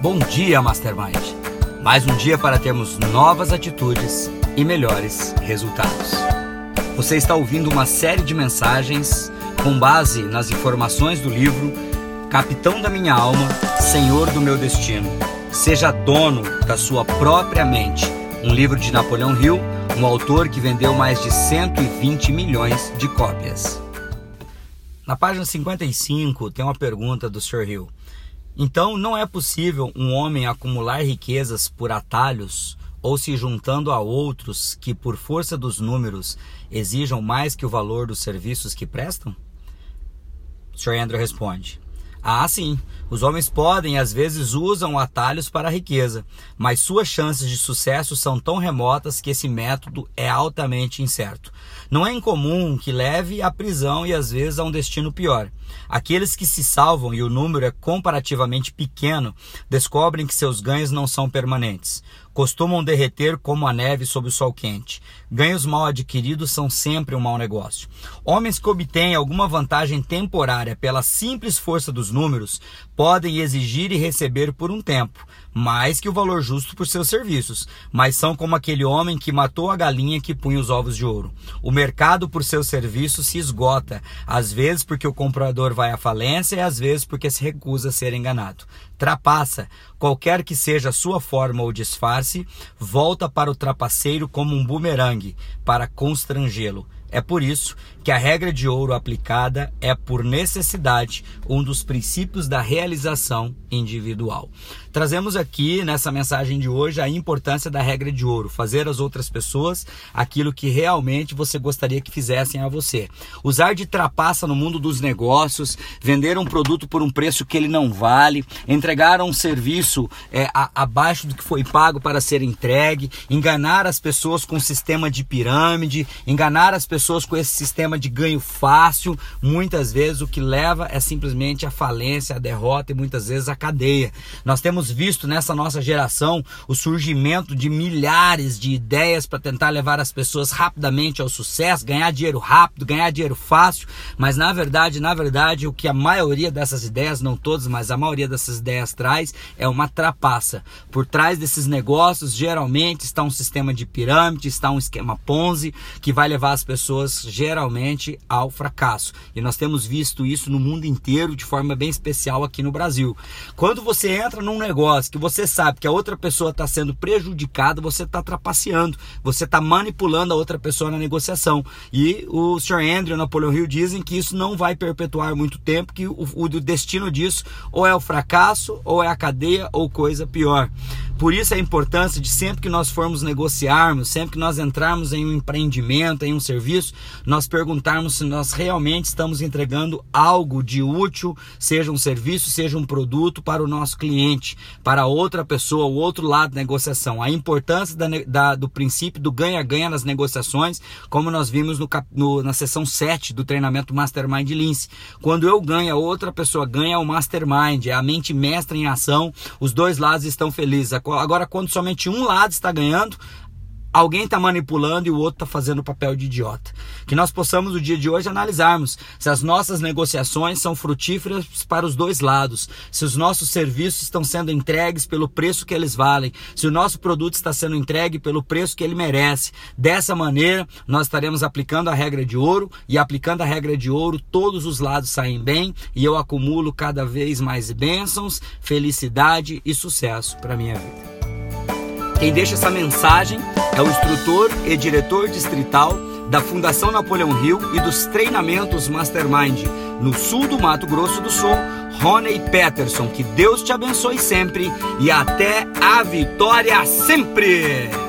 Bom dia, Mastermind! Mais um dia para termos novas atitudes e melhores resultados. Você está ouvindo uma série de mensagens com base nas informações do livro Capitão da Minha Alma, Senhor do Meu Destino. Seja dono da sua própria mente. Um livro de Napoleão Hill, um autor que vendeu mais de 120 milhões de cópias. Na página 55 tem uma pergunta do Sr. Hill. Então, não é possível um homem acumular riquezas por atalhos ou se juntando a outros que, por força dos números, exijam mais que o valor dos serviços que prestam? Sr. Andrew responde: ah, sim. Os homens podem às vezes usam atalhos para a riqueza, mas suas chances de sucesso são tão remotas que esse método é altamente incerto. Não é incomum que leve à prisão e às vezes a um destino pior. Aqueles que se salvam e o número é comparativamente pequeno descobrem que seus ganhos não são permanentes costumam derreter como a neve sob o sol quente. Ganhos mal adquiridos são sempre um mau negócio. Homens que obtêm alguma vantagem temporária pela simples força dos números podem exigir e receber por um tempo, mais que o valor justo por seus serviços, mas são como aquele homem que matou a galinha que punha os ovos de ouro. O mercado por seus serviços se esgota, às vezes porque o comprador vai à falência e às vezes porque se recusa a ser enganado trapaça, qualquer que seja a sua forma ou disfarce, volta para o trapaceiro como um bumerangue para constrangê-lo. É por isso que a regra de ouro aplicada é, por necessidade, um dos princípios da realização individual. Trazemos aqui nessa mensagem de hoje a importância da regra de ouro, fazer às outras pessoas aquilo que realmente você gostaria que fizessem a você. Usar de trapaça no mundo dos negócios, vender um produto por um preço que ele não vale, entregar um serviço é, a, abaixo do que foi pago para ser entregue, enganar as pessoas com um sistema de pirâmide, enganar as pessoas com esse sistema de ganho fácil, muitas vezes o que leva é simplesmente a falência, a derrota e muitas vezes a cadeia. Nós temos visto nessa nossa geração o surgimento de milhares de ideias para tentar levar as pessoas rapidamente ao sucesso, ganhar dinheiro rápido, ganhar dinheiro fácil, mas na verdade, na verdade, o que a maioria dessas ideias, não todas, mas a maioria dessas ideias traz é uma trapaça. Por trás desses negócios, geralmente está um sistema de pirâmide, está um esquema Ponzi que vai levar as pessoas geralmente ao fracasso. E nós temos visto isso no mundo inteiro de forma bem especial aqui no Brasil. Quando você entra num negócio que você sabe que a outra pessoa está sendo prejudicada, você está trapaceando, você está manipulando a outra pessoa na negociação. E o Sr. Andrew e o Napoleão Hill dizem que isso não vai perpetuar muito tempo, que o, o destino disso ou é o fracasso, ou é a cadeia, ou coisa pior. Por isso a importância de sempre que nós formos negociarmos, sempre que nós entrarmos em um empreendimento, em um serviço, nós perguntarmos se nós realmente estamos entregando algo de útil, seja um serviço, seja um produto para o nosso cliente, para outra pessoa, o outro lado da negociação. A importância da, da, do princípio do ganha-ganha nas negociações, como nós vimos no, no, na sessão 7 do treinamento Mastermind Lince. Quando eu ganho, a outra pessoa ganha, o Mastermind, é a mente mestra em ação, os dois lados estão felizes. Agora, quando somente um lado está ganhando, alguém está manipulando e o outro está fazendo o papel de idiota. Que nós possamos no dia de hoje analisarmos se as nossas negociações são frutíferas para os dois lados, se os nossos serviços estão sendo entregues pelo preço que eles valem, se o nosso produto está sendo entregue pelo preço que ele merece. Dessa maneira, nós estaremos aplicando a regra de ouro e aplicando a regra de ouro, todos os lados saem bem e eu acumulo cada vez mais bênçãos, felicidade e sucesso para minha vida. Quem deixa essa mensagem é o instrutor e diretor distrital da Fundação Napoleão Hill e dos treinamentos Mastermind no sul do Mato Grosso do Sul, Rony Peterson. Que Deus te abençoe sempre e até a vitória sempre!